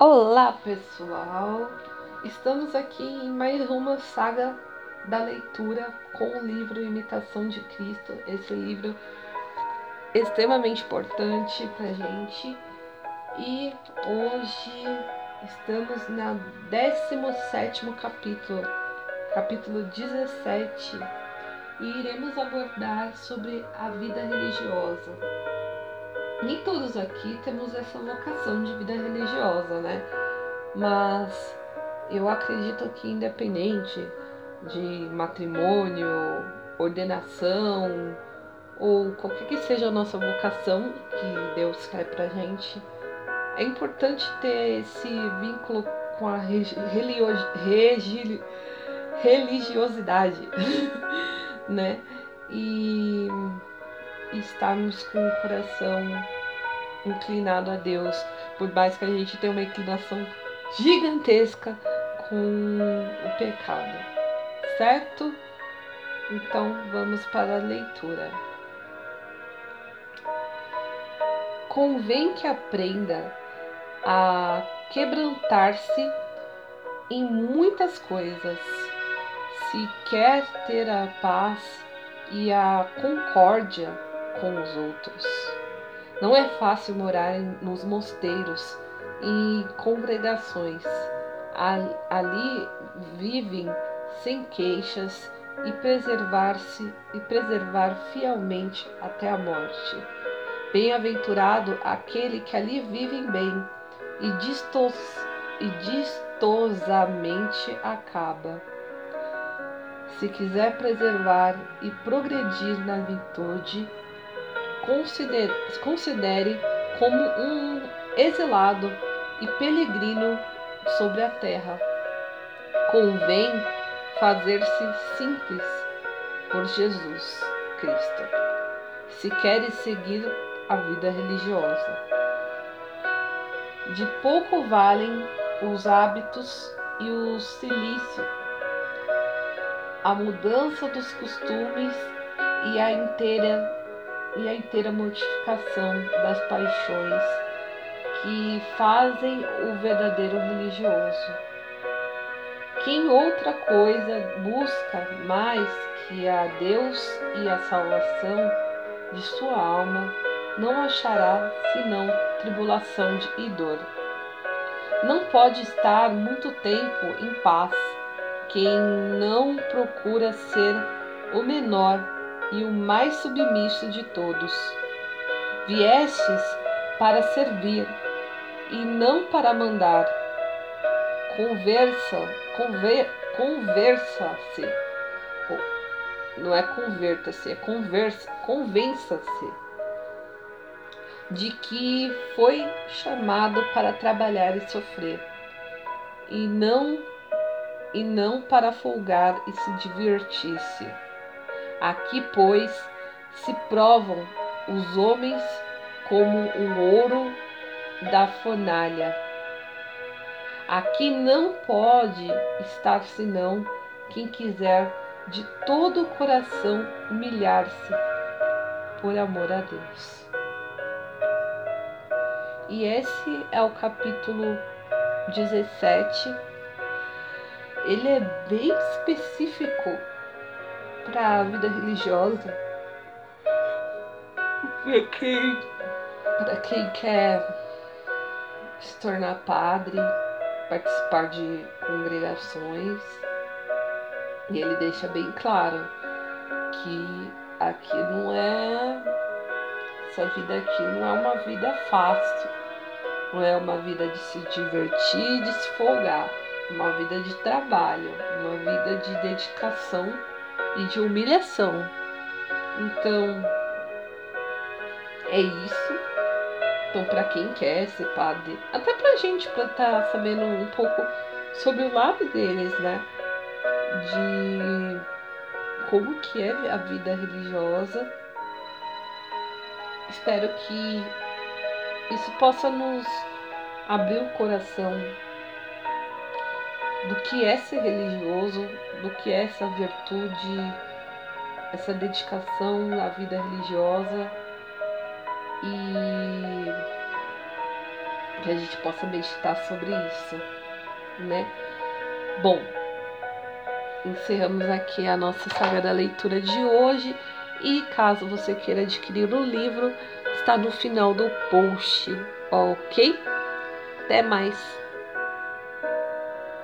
Olá pessoal, estamos aqui em mais uma saga da leitura com o livro Imitação de Cristo, esse livro extremamente importante pra gente. E hoje estamos no 17 capítulo, capítulo 17, e iremos abordar sobre a vida religiosa nem todos aqui temos essa vocação de vida religiosa, né? Mas eu acredito que independente de matrimônio, ordenação ou qualquer que seja a nossa vocação que Deus quer pra gente, é importante ter esse vínculo com a religiosidade, né? E estarmos com o coração inclinado a Deus, por mais que a gente tenha uma inclinação gigantesca com o pecado, certo? Então vamos para a leitura. Convém que aprenda a quebrantar-se em muitas coisas, se quer ter a paz e a concórdia com os outros. Não é fácil morar nos mosteiros e congregações. Ali vivem sem queixas e preservar-se e preservar fielmente até a morte. Bem-aventurado aquele que ali vive bem e, distos, e distosamente acaba. Se quiser preservar e progredir na virtude, considere, considere como um exilado e peregrino sobre a terra. Convém fazer-se simples por Jesus Cristo, se queres seguir a vida religiosa. De pouco valem os hábitos e o silício, a mudança dos costumes e a inteira e a inteira mortificação das paixões que fazem o verdadeiro religioso. Quem outra coisa busca mais que a Deus e a salvação de sua alma, não achará senão tribulação e dor. Não pode estar muito tempo em paz quem não procura ser o menor e o mais submisso de todos. Viestes para servir e não para mandar. Conversa, conver, conversa-se. Não é converta-se, é conversa, convença-se de que foi chamado para trabalhar e sofrer, e não e não para folgar e se divertir-se. Aqui, pois, se provam os homens como o ouro da fornalha. Aqui não pode estar senão quem quiser de todo o coração humilhar-se por amor a Deus. E esse é o capítulo 17. Ele é bem específico para a vida religiosa. Para quem, para quem quer se tornar padre, participar de congregações. E ele deixa bem claro que aqui não é. Essa vida aqui não é uma vida fácil. Não é uma vida de se divertir, de se folgar. Uma vida de trabalho, uma vida de dedicação e de humilhação. Então, é isso. Então, para quem quer ser padre, até pra gente pra estar tá sabendo um pouco sobre o lado deles, né? De como que é a vida religiosa. Espero que isso possa nos abrir o coração do que é ser religioso, do que é essa virtude, essa dedicação à vida religiosa e que a gente possa meditar sobre isso, né? Bom, encerramos aqui a nossa saga da leitura de hoje e caso você queira adquirir o livro, está no final do post, ok? Até mais!